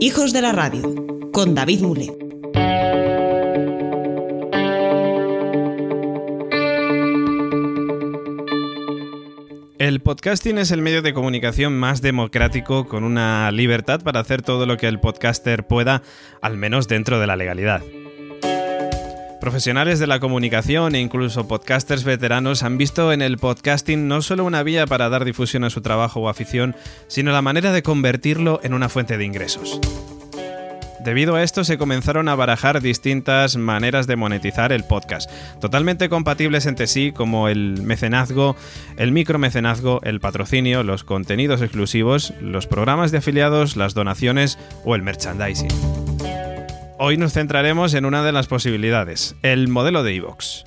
Hijos de la Radio, con David Mule. El podcasting es el medio de comunicación más democrático con una libertad para hacer todo lo que el podcaster pueda, al menos dentro de la legalidad. Profesionales de la comunicación e incluso podcasters veteranos han visto en el podcasting no solo una vía para dar difusión a su trabajo o afición, sino la manera de convertirlo en una fuente de ingresos. Debido a esto se comenzaron a barajar distintas maneras de monetizar el podcast, totalmente compatibles entre sí como el mecenazgo, el micromecenazgo, el patrocinio, los contenidos exclusivos, los programas de afiliados, las donaciones o el merchandising. Hoy nos centraremos en una de las posibilidades, el modelo de iVoox.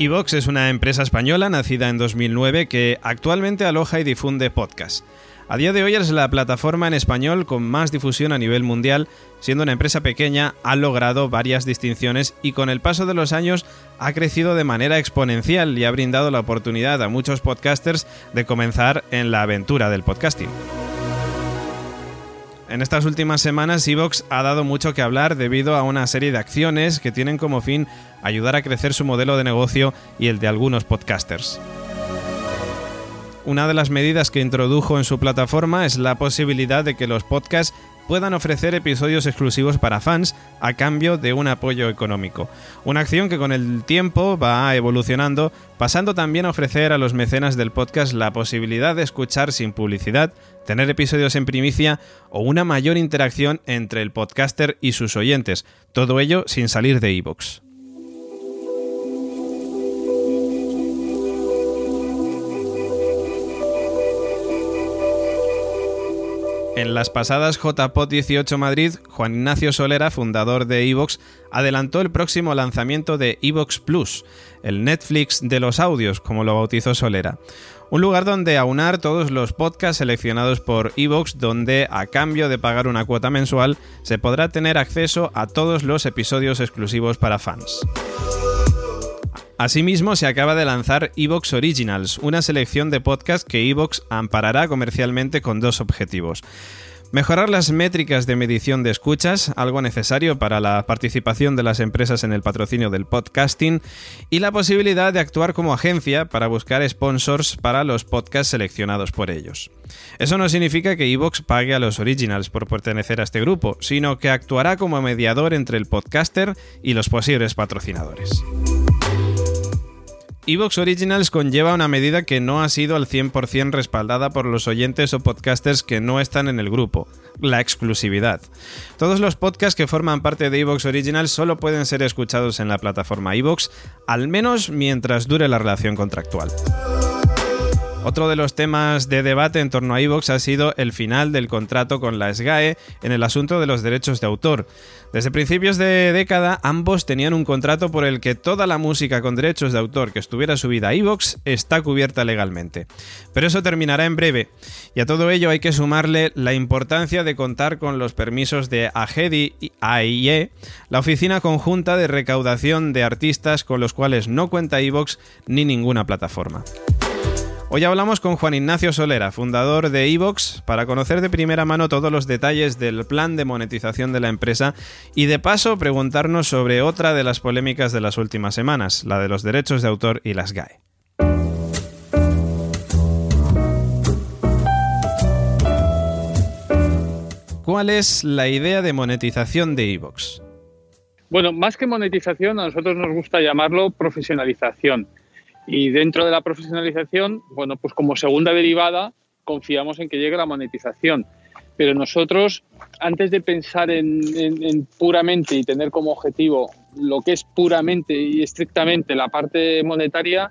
Evox es una empresa española nacida en 2009 que actualmente aloja y difunde podcasts. A día de hoy es la plataforma en español con más difusión a nivel mundial, siendo una empresa pequeña, ha logrado varias distinciones y con el paso de los años ha crecido de manera exponencial y ha brindado la oportunidad a muchos podcasters de comenzar en la aventura del podcasting. En estas últimas semanas, Evox ha dado mucho que hablar debido a una serie de acciones que tienen como fin ayudar a crecer su modelo de negocio y el de algunos podcasters. Una de las medidas que introdujo en su plataforma es la posibilidad de que los podcasts puedan ofrecer episodios exclusivos para fans a cambio de un apoyo económico. Una acción que con el tiempo va evolucionando, pasando también a ofrecer a los mecenas del podcast la posibilidad de escuchar sin publicidad, tener episodios en primicia o una mayor interacción entre el podcaster y sus oyentes, todo ello sin salir de iVoox. En las pasadas JPOT 18 Madrid, Juan Ignacio Solera, fundador de Evox, adelantó el próximo lanzamiento de Evox Plus, el Netflix de los audios, como lo bautizó Solera. Un lugar donde aunar todos los podcasts seleccionados por Evox, donde a cambio de pagar una cuota mensual se podrá tener acceso a todos los episodios exclusivos para fans. Asimismo, se acaba de lanzar Evox Originals, una selección de podcasts que Evox amparará comercialmente con dos objetivos. Mejorar las métricas de medición de escuchas, algo necesario para la participación de las empresas en el patrocinio del podcasting, y la posibilidad de actuar como agencia para buscar sponsors para los podcasts seleccionados por ellos. Eso no significa que Evox pague a los originals por pertenecer a este grupo, sino que actuará como mediador entre el podcaster y los posibles patrocinadores. Evox Originals conlleva una medida que no ha sido al 100% respaldada por los oyentes o podcasters que no están en el grupo, la exclusividad. Todos los podcasts que forman parte de Evox Originals solo pueden ser escuchados en la plataforma Evox, al menos mientras dure la relación contractual. Otro de los temas de debate en torno a Evox ha sido el final del contrato con la SGAE en el asunto de los derechos de autor. Desde principios de década, ambos tenían un contrato por el que toda la música con derechos de autor que estuviera subida a Evox está cubierta legalmente. Pero eso terminará en breve, y a todo ello hay que sumarle la importancia de contar con los permisos de AGEDI y AIE, la oficina conjunta de recaudación de artistas con los cuales no cuenta Evox ni ninguna plataforma. Hoy hablamos con Juan Ignacio Solera, fundador de Evox, para conocer de primera mano todos los detalles del plan de monetización de la empresa y de paso preguntarnos sobre otra de las polémicas de las últimas semanas, la de los derechos de autor y las GAE. ¿Cuál es la idea de monetización de Evox? Bueno, más que monetización, a nosotros nos gusta llamarlo profesionalización. Y dentro de la profesionalización, bueno, pues como segunda derivada, confiamos en que llegue la monetización. Pero nosotros, antes de pensar en, puramente y tener como objetivo lo que es puramente y estrictamente la parte monetaria,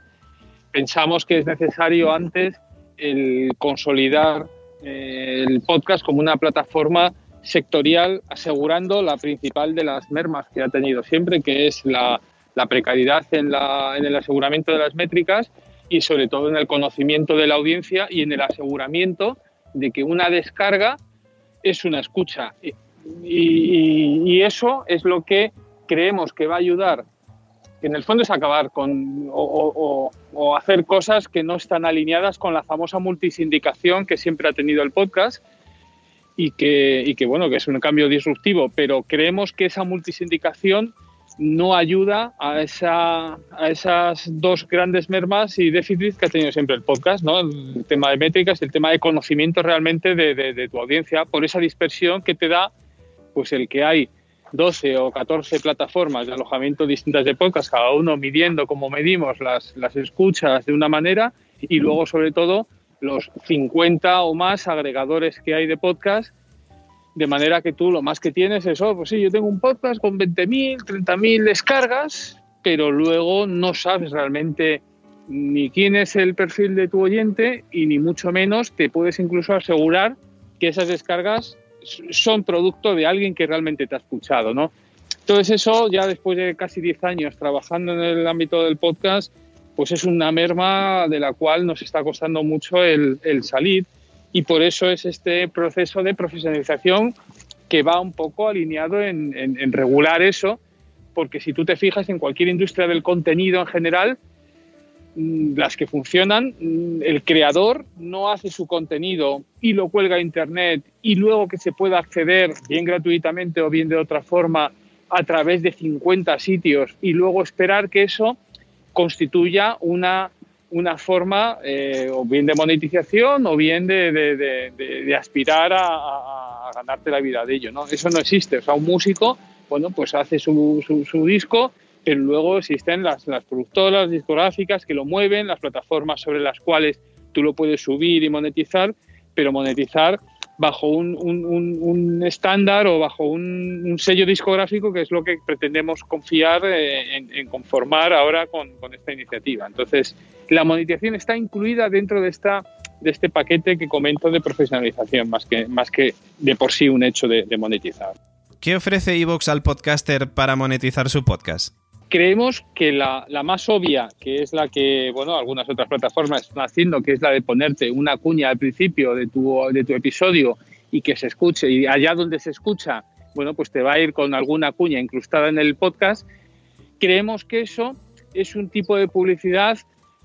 pensamos que es necesario antes el consolidar eh, el podcast como una plataforma sectorial, asegurando la principal de las mermas que ha tenido siempre, que es la, la precariedad en, el aseguramiento de las métricas y sobre todo en el conocimiento de la audiencia y en el aseguramiento de que una descarga es una escucha. Y, eso es lo que creemos que va a ayudar en el fondo es acabar con o, hacer cosas que no están alineadas con la famosa multisindicación que siempre ha tenido el podcast y y que bueno que es un cambio disruptivo pero creemos que esa multisindicación no ayuda a, esa, a esas dos grandes mermas y déficits que ha tenido siempre el podcast, ¿no? el tema de métricas, el tema de conocimiento realmente de, de tu audiencia, por esa dispersión que te da pues el que hay 12 o 14 plataformas de alojamiento distintas de podcast, cada uno midiendo como medimos las, las escuchas de una manera y luego sobre todo los 50 o más agregadores que hay de podcast, de manera que tú lo más que tienes es, oh, pues sí, yo tengo un podcast con 20.000, 30.000 descargas, pero luego no sabes realmente ni quién es el perfil de tu oyente y ni mucho menos te puedes incluso asegurar que esas descargas son producto de alguien que realmente te ha escuchado, ¿no? Entonces eso, ya después de casi 10 años trabajando en el ámbito del podcast, pues es una merma de la cual nos está costando mucho el, salir y por eso es este proceso de profesionalización que va un poco alineado en, regular eso, porque si tú te fijas en cualquier industria del contenido en general, Mm, las que funcionan, mm, el creador no hace su contenido y lo cuelga a Internet y luego que se pueda acceder bien gratuitamente o bien de otra forma a través de 50 sitios y luego esperar que eso constituya una, una forma eh, o bien de monetización o bien de, de, aspirar a, ganarte la vida de ello. ¿no? Eso no existe. O sea, un músico bueno, pues hace su, su, disco pero luego existen las, las productoras discográficas que lo mueven, las plataformas sobre las cuales tú lo puedes subir y monetizar, pero monetizar bajo un, un, estándar o bajo un, sello discográfico que es lo que pretendemos confiar eh, en, conformar ahora con, con, esta iniciativa. Entonces, la monetización está incluida dentro de, esta, de este paquete que comento de profesionalización, más que, más que de por sí un hecho de, de monetizar. ¿Qué ofrece Evox al podcaster para monetizar su podcast? creemos que la, más obvia, que es la que bueno, algunas otras plataformas están haciendo, que es la de ponerte una cuña al principio de tu, de tu episodio y que se escuche, y allá donde se escucha, bueno, pues te va a ir con alguna cuña incrustada en el podcast, creemos que eso es un tipo de publicidad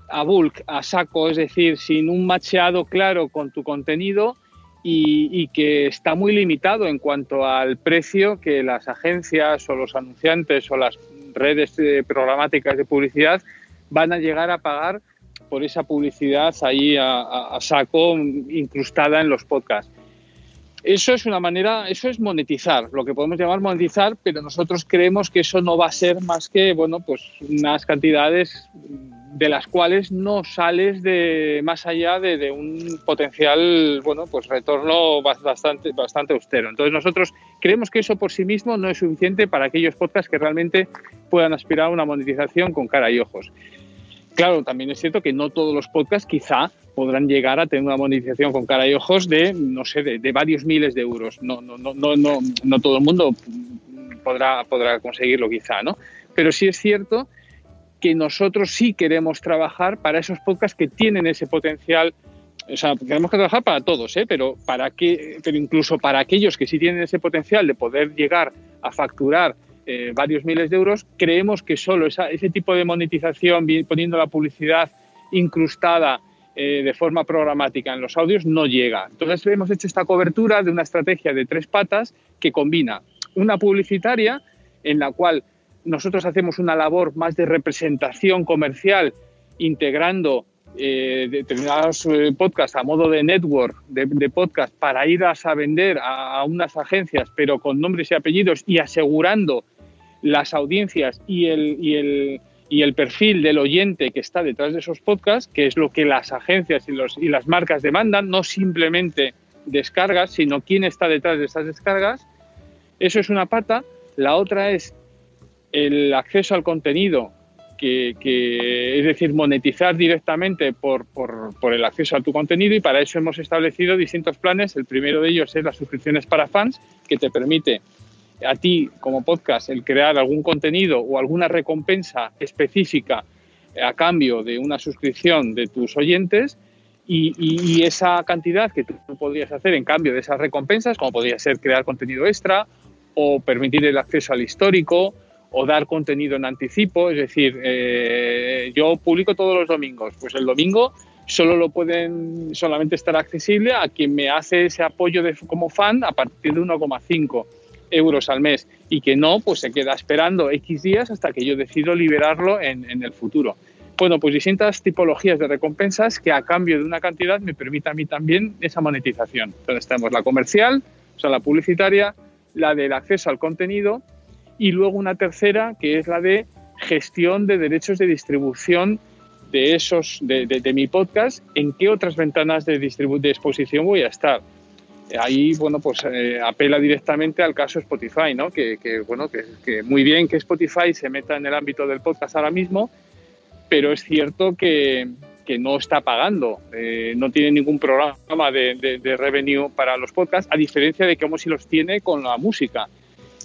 a bulk, a saco, es decir, sin un macheado claro con tu contenido y, que está muy limitado en cuanto al precio que las agencias o los anunciantes o las redes eh, programáticas de publicidad van a llegar a pagar por esa publicidad ahí a, saco incrustada en los podcasts. Eso es una manera, eso es monetizar, lo que podemos llamar monetizar, pero nosotros creemos que eso no va a ser más que, bueno, pues unas cantidades de las cuales no sales de más allá de, un potencial bueno pues retorno bastante bastante austero. Entonces nosotros creemos que eso por sí mismo no es suficiente para aquellos podcasts que realmente puedan aspirar a una monetización con cara y ojos. Claro también es cierto que no todos los podcasts quizá podrán llegar a tener una monetización con cara y ojos de no sé de, varios miles de euros. No no no no no no todo el mundo podrá podrá conseguirlo quizá no pero sí es cierto que nosotros sí queremos trabajar para esos podcasts que tienen ese potencial. O sea, queremos trabajar para todos, ¿eh? pero, para que, pero incluso para aquellos que sí tienen ese potencial de poder llegar a facturar eh, varios miles de euros, creemos que solo ese tipo de monetización, poniendo la publicidad incrustada eh, de forma programática en los audios, no llega. Entonces hemos hecho esta cobertura de una estrategia de tres patas que combina una publicitaria en la cual nosotros hacemos una labor más de representación comercial, integrando eh, determinados eh, podcasts a modo de network de, podcast para ir a, vender a, unas agencias, pero con nombres y apellidos y asegurando las audiencias y el, y el, y el perfil del oyente que está detrás de esos podcasts, que es lo que las agencias y, los, y las marcas demandan, no simplemente descargas, sino quién está detrás de esas descargas. Eso es una pata. La otra es el acceso al contenido, que, es decir, monetizar directamente por, por, el acceso a tu contenido y para eso hemos establecido distintos planes. El primero de ellos es las suscripciones para fans, que te permite a ti como podcast el crear algún contenido o alguna recompensa específica a cambio de una suscripción de tus oyentes y, y, esa cantidad que tú podrías hacer en cambio de esas recompensas, como podría ser crear contenido extra o permitir el acceso al histórico, o dar contenido en anticipo. Es decir, eh, yo publico todos los domingos. Pues el domingo solo lo pueden solamente estar accesible a quien me hace ese apoyo de, como fan a partir de 1,5 euros al mes y que no, pues se queda esperando X días hasta que yo decido liberarlo en, en el futuro. Bueno, pues distintas tipologías de recompensas que a cambio de una cantidad me permita a mí también esa monetización. Entonces tenemos la comercial, o sea, la publicitaria, la del acceso al contenido y luego una tercera que es la de gestión de derechos de distribución de esos de, de, mi podcast en qué otras ventanas de, de exposición voy a estar. Ahí bueno pues eh, apela directamente al caso Spotify no que, bueno que, muy bien que Spotify se meta en el ámbito del podcast ahora mismo pero es cierto que, que no está pagando eh, no tiene ningún programa de, de, revenue para los podcasts a diferencia de cómo si los tiene con la música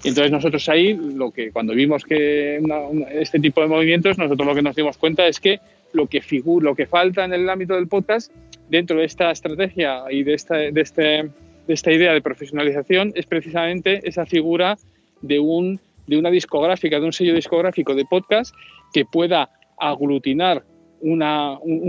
entonces nosotros ahí, lo que cuando vimos que este tipo de movimientos, nosotros lo que nos dimos cuenta es que lo que, figur, lo que falta en el ámbito del podcast, dentro de esta estrategia y de, esta, de, este, de esta idea de profesionalización, es precisamente esa figura de, un, de una discográfica, de un sello discográfico de podcast que pueda aglutinar un,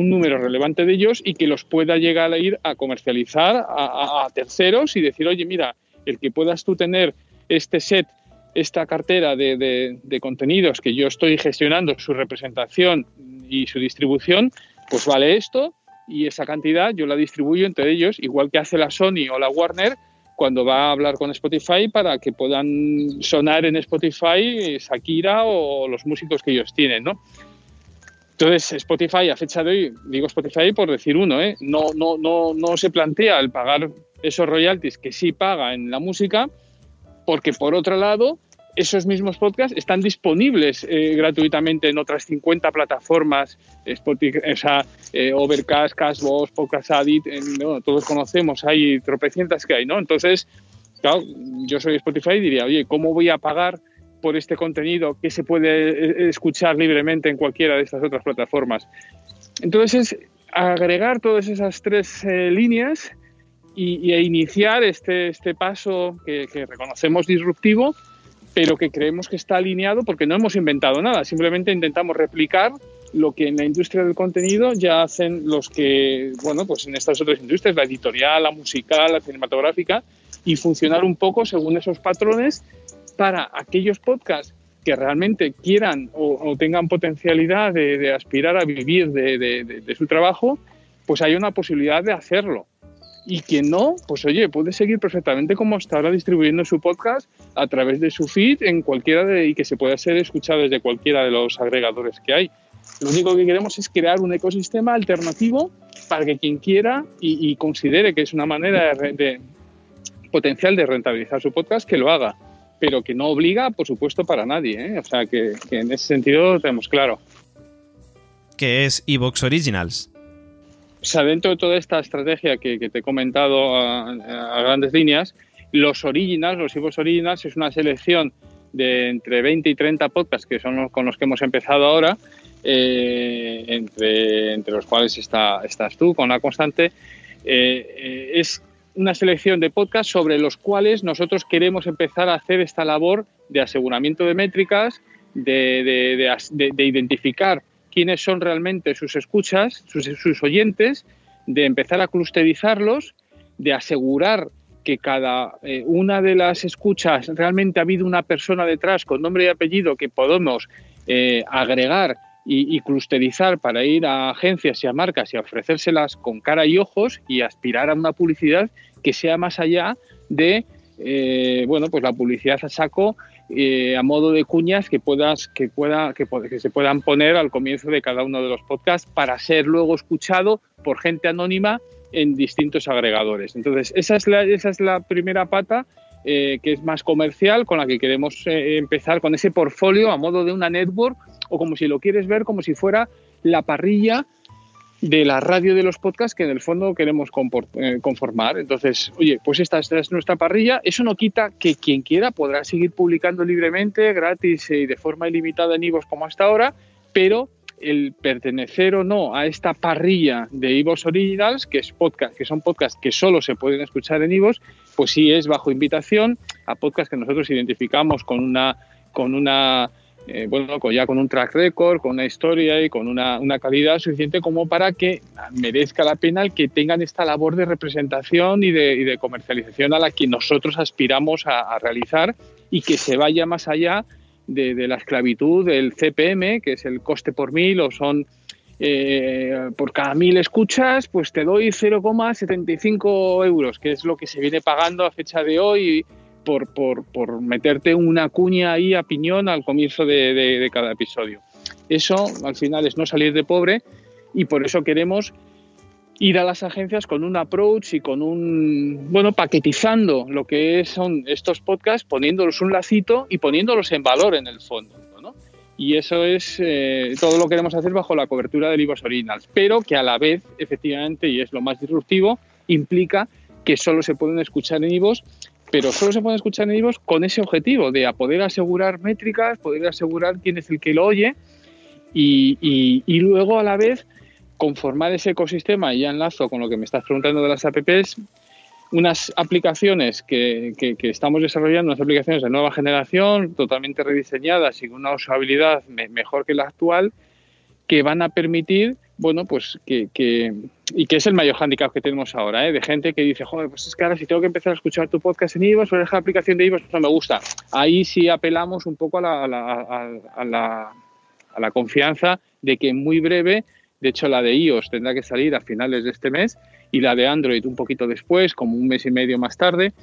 número relevante de ellos y que los pueda llegar a ir a comercializar a, a terceros y decir, oye, mira, el que puedas tú tener este set, esta cartera de, contenidos que yo estoy gestionando, su representación y su distribución, pues vale esto y esa cantidad yo la distribuyo entre ellos, igual que hace la Sony o la Warner cuando va a hablar con Spotify para que puedan sonar en Spotify Shakira o los músicos que ellos tienen, ¿no? Entonces, Spotify a fecha de hoy, digo Spotify por decir uno, ¿eh? no, no, no, no se plantea el pagar esos royalties que sí paga en la música, porque por otro lado, esos mismos podcasts están disponibles eh, gratuitamente en otras 50 plataformas, Spotify, o eh, Overcast, Cashbox, Podcast Addict, eh, bueno, todos conocemos, hay tropecientas que hay, ¿no? Entonces, claro, yo soy Spotify y diría, oye, ¿cómo voy a pagar por este contenido que se puede eh, escuchar libremente en cualquiera de estas otras plataformas? Entonces, es agregar todas esas tres eh, líneas y, y, iniciar este, este paso que, reconocemos disruptivo, pero que creemos que está alineado porque no hemos inventado nada, simplemente intentamos replicar lo que en la industria del contenido ya hacen los que, bueno, pues en estas otras industrias, la editorial, la musical, la cinematográfica, y funcionar un poco según esos patrones para aquellos podcasts que realmente quieran o, tengan potencialidad de, aspirar a vivir de su trabajo, pues hay una posibilidad de hacerlo y quien no, pues oye, puede seguir perfectamente como está ahora distribuyendo su podcast a través de su feed en cualquiera de, y que se pueda ser escuchado desde cualquiera de los agregadores que hay. Lo único que queremos es crear un ecosistema alternativo para que quien quiera y, considere que es una manera de, potencial de rentabilizar su podcast, que lo haga, pero que no obliga, por supuesto, para nadie. ¿eh? O sea, que, en ese sentido tenemos claro. ¿Qué es Evox Originals? O sea, dentro de toda esta estrategia que, te he comentado a, grandes líneas, los originals, los Evox Originals, es una selección de entre 20 y 30 podcasts que son los con los que hemos empezado ahora, eh, entre, entre, los cuales está, estás tú con la constante. Eh, eh, es una selección de podcasts sobre los cuales nosotros queremos empezar a hacer esta labor de aseguramiento de métricas, de, de, de identificar quiénes son realmente sus escuchas, sus, oyentes, de empezar a clusterizarlos, de asegurar que cada eh, una de las escuchas realmente ha habido una persona detrás con nombre y apellido que podemos eh, agregar y, y, clusterizar para ir a agencias y a marcas y a ofrecérselas con cara y ojos y aspirar a una publicidad que sea más allá de eh, bueno pues la publicidad a saco eh, a modo de cuñas que puedas que pueda que, se puedan poner al comienzo de cada uno de los podcasts para ser luego escuchado por gente anónima en distintos agregadores. Entonces, esa es la, esa es la primera pata eh, que es más comercial, con la que queremos empezar con ese portfolio a modo de una network o como si lo quieres ver como si fuera la parrilla de la radio de los podcasts que en el fondo queremos eh, conformar. Entonces, oye, pues esta, esta, es nuestra parrilla. Eso no quita que quien quiera podrá seguir publicando libremente, gratis y de forma ilimitada en Ivos como hasta ahora, pero el pertenecer o no a esta parrilla de Ivos Originals, que, es podcast, que son podcasts que solo se pueden escuchar en Ivos, pues sí es bajo invitación a podcast que nosotros identificamos con una, con una eh, bueno, ya con un track record, con una historia y con una, calidad suficiente como para que merezca la pena el que tengan esta labor de representación y de, comercialización a la que nosotros aspiramos a, realizar y que se vaya más allá de, la esclavitud del CPM, que es el coste por mil o son eh, por cada mil escuchas, pues te doy 0,75 euros, que es lo que se viene pagando a fecha de hoy por, por, por, meterte una cuña ahí a piñón al comienzo de, de, cada episodio. Eso al final es no salir de pobre y por eso queremos ir a las agencias con un approach y con un, bueno, paquetizando lo que son estos podcasts, poniéndolos un lacito y poniéndolos en valor en el fondo. ¿no? Y eso es, eh, todo lo queremos hacer bajo la cobertura de libros originals, pero que a la vez, efectivamente, y es lo más disruptivo, implica que solo se pueden escuchar en IVOS pero solo se puede escuchar en iVoox con ese objetivo de poder asegurar métricas, poder asegurar quién es el que lo oye y, luego a la vez conformar ese ecosistema, y ya enlazo con lo que me estás preguntando de las apps, unas aplicaciones que, que, estamos desarrollando, unas aplicaciones de nueva generación, totalmente rediseñadas y con una usabilidad mejor que la actual, que van a permitir bueno, pues que, y que es el mayor hándicap que tenemos ahora, ¿eh? de gente que dice, joder, pues es que ahora si tengo que empezar a escuchar tu podcast en iVoox o dejar la aplicación de iVoox, no me gusta. Ahí sí apelamos un poco a la, a la, a la, a la confianza de que muy breve, de hecho la de iOS tendrá que salir a finales de este mes y la de Android un poquito después, como un mes y medio más tarde.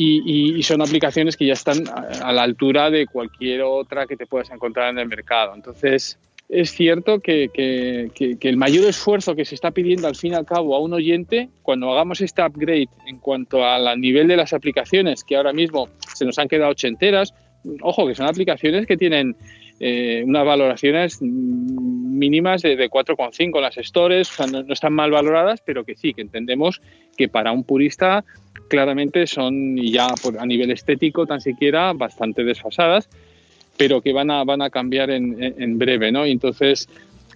Y, son aplicaciones que ya están a la altura de cualquier otra que te puedas encontrar en el mercado. Entonces, es cierto que, el mayor esfuerzo que se está pidiendo al fin y al cabo a un oyente, cuando hagamos este upgrade en cuanto al nivel de las aplicaciones, que ahora mismo se nos han quedado ochenteras, ojo, que son aplicaciones que tienen eh, unas valoraciones mínimas de, de 4,5 las stores, o sea, no, están mal valoradas, pero que sí, que entendemos que para un purista claramente son ya a nivel estético tan siquiera bastante desfasadas pero que van a, van a cambiar en, breve, ¿no? Y entonces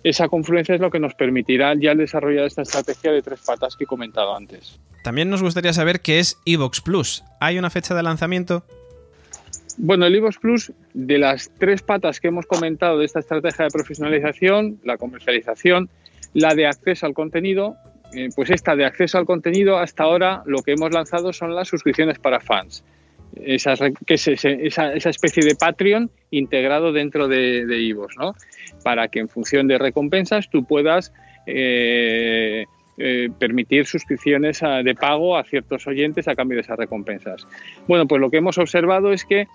esa confluencia es lo que nos permitirá ya desarrollar esta estrategia de tres patas que he comentado antes. También nos gustaría saber qué es Evox Plus. ¿Hay una fecha de lanzamiento? Bueno, el Evox Plus, de las tres patas que hemos comentado de esta estrategia de profesionalización, la comercialización, la de acceso al contenido, eh, pues esta de acceso al contenido, hasta ahora lo que hemos lanzado son las suscripciones para fans es esa, especie de Patreon integrado dentro de, de ¿no? Para que en función de recompensas tú puedas eh, eh, permitir suscripciones de pago a ciertos oyentes a cambio de esas recompensas. Bueno, pues lo que hemos observado es que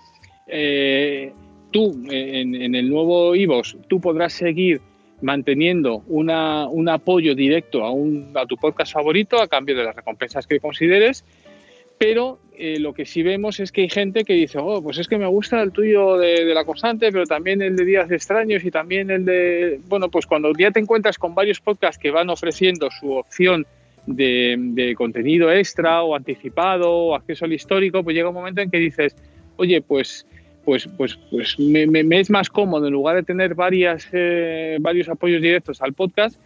eh, tú, en, el nuevo Ivos, tú podrás seguir manteniendo una, un apoyo directo a, un, a tu podcast favorito a cambio de las recompensas que consideres pero eh, lo que sí vemos es que hay gente que dice, oh, pues es que me gusta el tuyo de, la constante, pero también el de días extraños y también el de... Bueno, pues cuando ya te encuentras con varios podcasts que van ofreciendo su opción de, contenido extra o anticipado o acceso al histórico, pues llega un momento en que dices, oye, pues pues, pues, pues me, es más cómodo, en lugar de tener varias, eh, varios apoyos directos al podcast,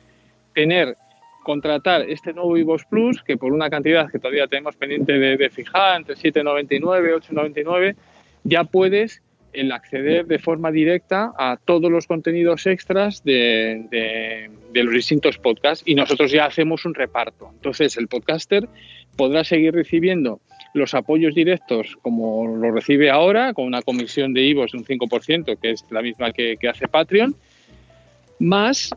tener contratar este nuevo Vivos Plus, que por una cantidad que todavía tenemos pendiente de, fijar, entre 7,99 8,99, ya puedes el acceder de forma directa a todos los contenidos extras de, los distintos podcasts y nosotros ya hacemos un reparto. Entonces el podcaster podrá seguir recibiendo los apoyos directos como lo recibe ahora, con una comisión de IVOS de un 5%, que es la misma que, que hace Patreon, más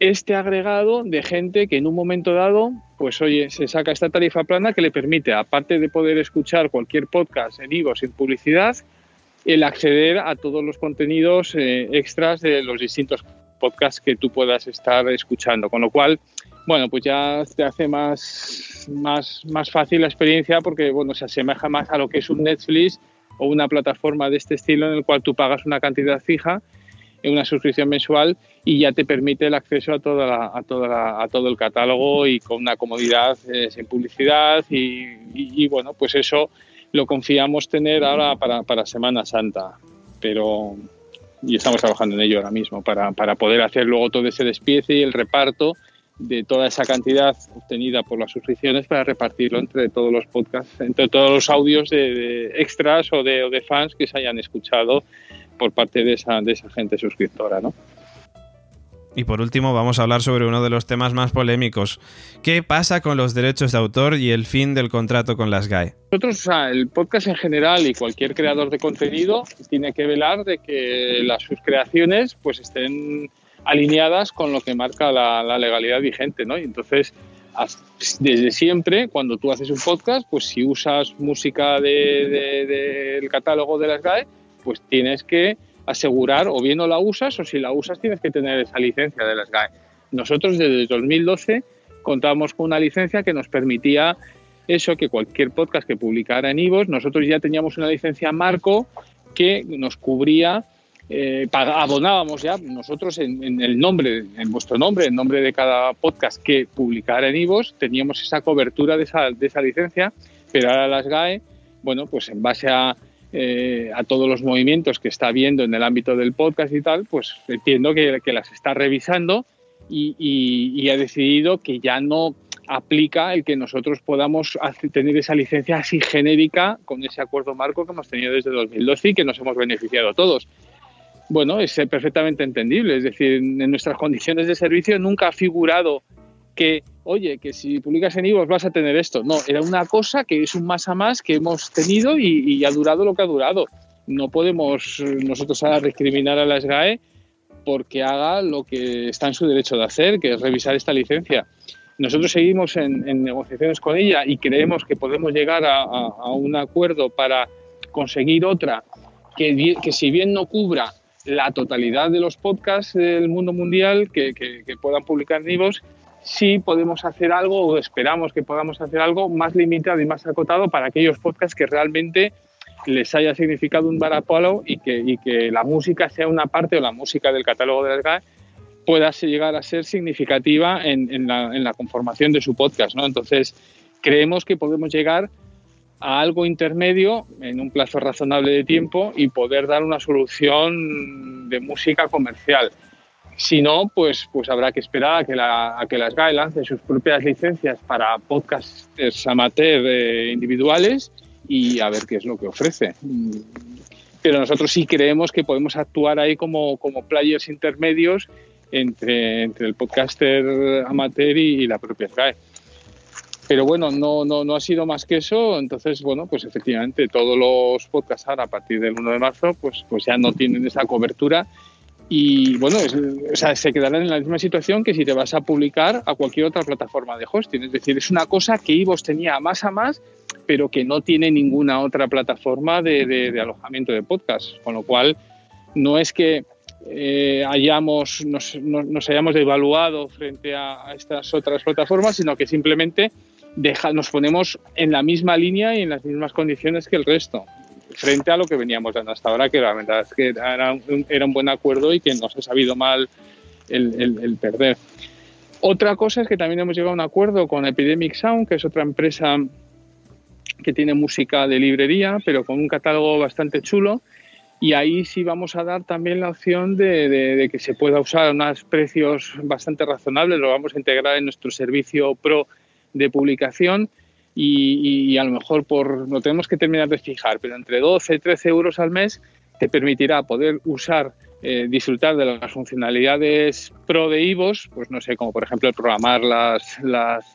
este agregado de gente que en un momento dado, pues oye, se saca esta tarifa plana que le permite, aparte de poder escuchar cualquier podcast en vivo sin publicidad, el acceder a todos los contenidos eh, extras de los distintos podcasts que tú puedas estar escuchando. Con lo cual, bueno, pues ya te hace más, más, más fácil la experiencia porque, bueno, se asemeja más a lo que es un Netflix o una plataforma de este estilo en el cual tú pagas una cantidad fija en una suscripción mensual y ya te permite el acceso a, toda a, toda a todo el catálogo y con una comodidad eh, sin publicidad y, bueno, pues eso lo confiamos tener ahora para, Semana Santa, pero y estamos trabajando en ello ahora mismo para, poder hacer luego todo ese despiece y el reparto de toda esa cantidad obtenida por las suscripciones para repartirlo entre todos los podcasts, entre todos los audios de, extras o de, fans que se hayan escuchado por parte de esa, de esa gente suscriptora, ¿no? Y por último vamos a hablar sobre uno de los temas más polémicos. ¿Qué pasa con los derechos de autor y el fin del contrato con las GAE? Nosotros, o sea, el podcast en general y cualquier creador de contenido tiene que velar de que las sus creaciones pues estén alineadas con lo que marca la, legalidad vigente, ¿no? Y entonces, desde siempre, cuando tú haces un podcast, pues si usas música del de, catálogo de las GAE, pues tienes que asegurar o bien no la usas o si la usas tienes que tener esa licencia de las GAE. Nosotros desde 2012 contábamos con una licencia que nos permitía eso, que cualquier podcast que publicara en IVOS, nosotros ya teníamos una licencia marco que nos cubría, eh, abonábamos ya nosotros en, el nombre, en vuestro nombre, en nombre de cada podcast que publicara en IVOS, teníamos esa cobertura de esa, de esa licencia, pero ahora las GAE, bueno, pues en base a eh, a todos los movimientos que está viendo en el ámbito del podcast y tal, pues entiendo que, las está revisando y, ha decidido que ya no aplica el que nosotros podamos tener esa licencia así genérica con ese acuerdo marco que hemos tenido desde 2012 y que nos hemos beneficiado todos. Bueno, es perfectamente entendible, es decir, en nuestras condiciones de servicio nunca ha figurado que, oye, que si publicas en iVoox vas a tener esto. No, era una cosa que es un más a más que hemos tenido y, ha durado lo que ha durado. No podemos nosotros ahora recriminar a la SGAE porque haga lo que está en su derecho de hacer, que es revisar esta licencia. Nosotros seguimos en, negociaciones con ella y creemos que podemos llegar a, un acuerdo para conseguir otra que, que, si bien no cubra la totalidad de los podcasts del mundo mundial que, que, puedan publicar en iVoox, sí podemos hacer algo o esperamos que podamos hacer algo más limitado y más acotado para aquellos podcasts que realmente les haya significado un varapalo y que, y que la música sea una parte o la música del catálogo de GAE pueda llegar a ser significativa en, en, la, en, la, conformación de su podcast. ¿no? Entonces, creemos que podemos llegar a algo intermedio en un plazo razonable de tiempo y poder dar una solución de música comercial. Si no, pues, pues habrá que esperar a que, la, a que las GAE lancen sus propias licencias para podcasters amateur eh, individuales y a ver qué es lo que ofrece. Pero nosotros sí creemos que podemos actuar ahí como, como players intermedios entre, entre el podcaster amateur y, la propia GAE. Pero bueno, no, no, no ha sido más que eso. Entonces, bueno, pues efectivamente todos los podcasts a partir del 1 de marzo pues, pues ya no tienen esa cobertura y bueno, o sea, se quedarán en la misma situación que si te vas a publicar a cualquier otra plataforma de hosting. Es decir, es una cosa que Ivos tenía más a más, pero que no tiene ninguna otra plataforma de, alojamiento de podcast. Con lo cual, no es que eh, hayamos, nos, hayamos devaluado frente a, estas otras plataformas, sino que simplemente nos ponemos en la misma línea y en las mismas condiciones que el resto frente a lo que veníamos dando hasta ahora, que la verdad es que era un, buen acuerdo y que no se ha sabido mal el, perder. Otra cosa es que también hemos llegado a un acuerdo con Epidemic Sound, que es otra empresa que tiene música de librería, pero con un catálogo bastante chulo. Y ahí sí vamos a dar también la opción de, de, que se pueda usar a unos precios bastante razonables. Lo vamos a integrar en nuestro servicio pro de publicación y, a lo mejor por no tenemos que terminar de fijar, pero entre 12 y 13 euros al mes te permitirá poder usar, eh, disfrutar de las funcionalidades pro de IVOS, pues no sé, como por ejemplo programar las, las,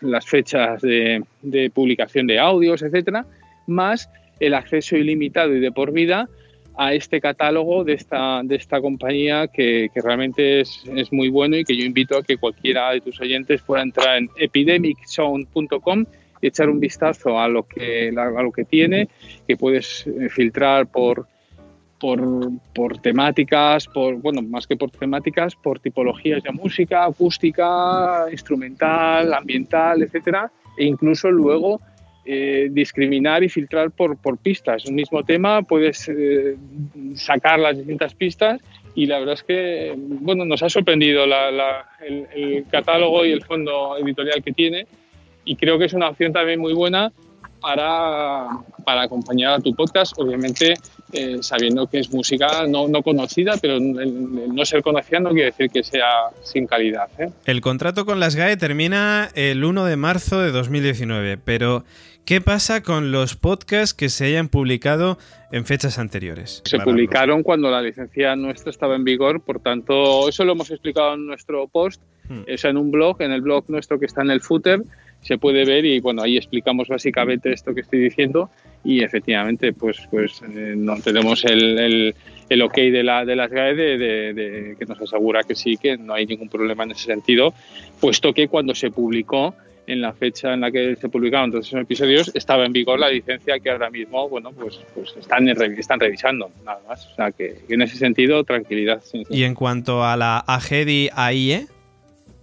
las, fechas de, de, publicación de audios, etcétera, más el acceso ilimitado y de por vida a este catálogo de esta, de esta compañía que, que realmente es, es, muy bueno y que yo invito a que cualquiera de tus oyentes pueda entrar en epidemicsound.com y echar un vistazo a lo que, a lo que tiene, que puedes eh, filtrar por, por, por, temáticas, por, bueno, más que por temáticas, por tipologías de música, acústica, instrumental, ambiental, etcétera, e incluso luego eh, discriminar y filtrar por, por pistas. Un mismo tema, puedes eh, sacar las distintas pistas y la verdad es que bueno, nos ha sorprendido el, catálogo y el fondo editorial que tiene y creo que es una opción también muy buena para, para acompañar a tu podcast, obviamente eh, sabiendo que es música no, no conocida, pero el, no ser conocida no quiere decir que sea sin calidad. ¿eh? El contrato con las GAE termina el 1 de marzo de 2019, pero ¿qué pasa con los podcasts que se hayan publicado en fechas anteriores? Se publicaron cuando la licencia nuestra estaba en vigor, por tanto, eso lo hemos explicado en nuestro post, hmm. en un blog, en el blog nuestro que está en el footer, se puede ver y bueno, ahí explicamos básicamente esto que estoy diciendo y efectivamente pues, pues eh, no tenemos el, el, el, ok de, la, de las GAE de, que nos asegura que sí, que no hay ningún problema en ese sentido, puesto que cuando se publicó en la fecha en la que se publicaron todos esos episodios estaba en vigor la licencia que ahora mismo bueno pues, pues están, están revisando nada más. O sea que en ese sentido tranquilidad y en cuanto a la AGEDI AIE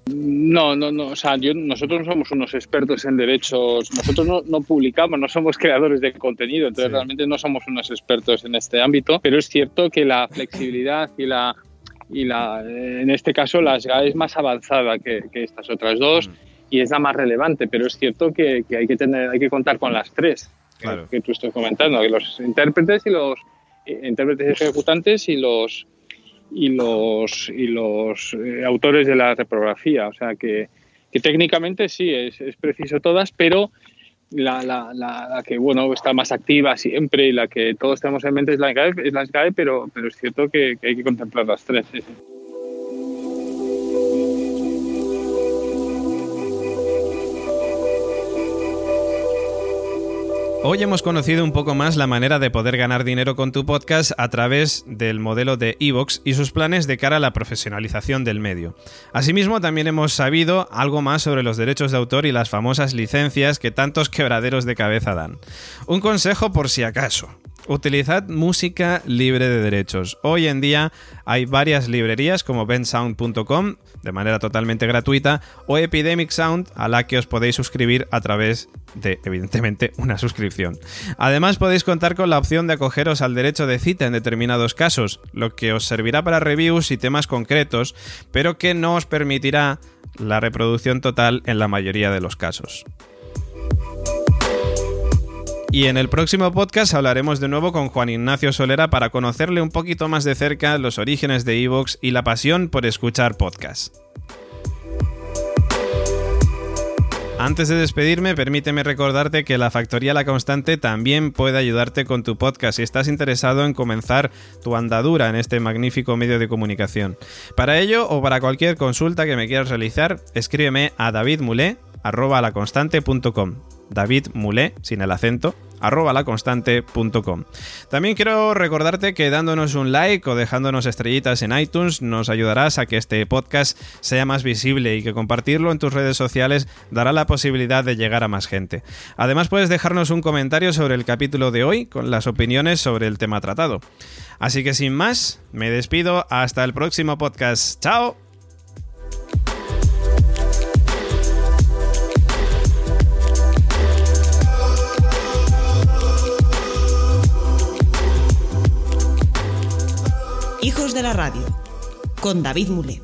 no, no, no. O sea, nosotros no somos unos expertos en derechos. Nosotros no, publicamos, no somos creadores de contenido. Entonces, realmente no somos unos expertos en este ámbito. Pero es cierto que la flexibilidad y la. Y la, en este caso, la SGA es más avanzada que, estas otras dos mm. y es la más relevante. Pero es cierto que, hay que tener, hay que contar con las tres que, tú estás comentando, que los intérpretes y los eh, intérpretes ejecutantes y los y los, y los eh, autores de la reprografía. O sea que, que técnicamente sí, es, es, preciso todas, pero la, la, la, que bueno está más activa siempre y la que todos tenemos en mente es la SGAE, es la SGAE pero, pero es cierto que, hay que contemplar las tres. Hoy hemos conocido un poco más la manera de poder ganar dinero con tu podcast a través del modelo de Evox y sus planes de cara a la profesionalización del medio. Asimismo, también hemos sabido algo más sobre los derechos de autor y las famosas licencias que tantos quebraderos de cabeza dan. Un consejo por si acaso. Utilizad música libre de derechos. Hoy en día hay varias librerías como bensound.com de manera totalmente gratuita o Epidemic Sound a la que os podéis suscribir a través de, evidentemente, una suscripción. Además podéis contar con la opción de acogeros al derecho de cita en determinados casos, lo que os servirá para reviews y temas concretos, pero que no os permitirá la reproducción total en la mayoría de los casos. Y en el próximo podcast hablaremos de nuevo con Juan Ignacio Solera para conocerle un poquito más de cerca los orígenes de Evox y la pasión por escuchar podcasts. Antes de despedirme, permíteme recordarte que la Factoría La Constante también puede ayudarte con tu podcast si estás interesado en comenzar tu andadura en este magnífico medio de comunicación. Para ello o para cualquier consulta que me quieras realizar, escríbeme a davidmulé.com. David Mulé, sin el acento, arroba laconstante.com. También quiero recordarte que dándonos un like o dejándonos estrellitas en iTunes nos ayudarás a que este podcast sea más visible y que compartirlo en tus redes sociales dará la posibilidad de llegar a más gente. Además puedes dejarnos un comentario sobre el capítulo de hoy con las opiniones sobre el tema tratado. Así que sin más, me despido hasta el próximo podcast. ¡Chao! Hijos de la Radio, con David Mule.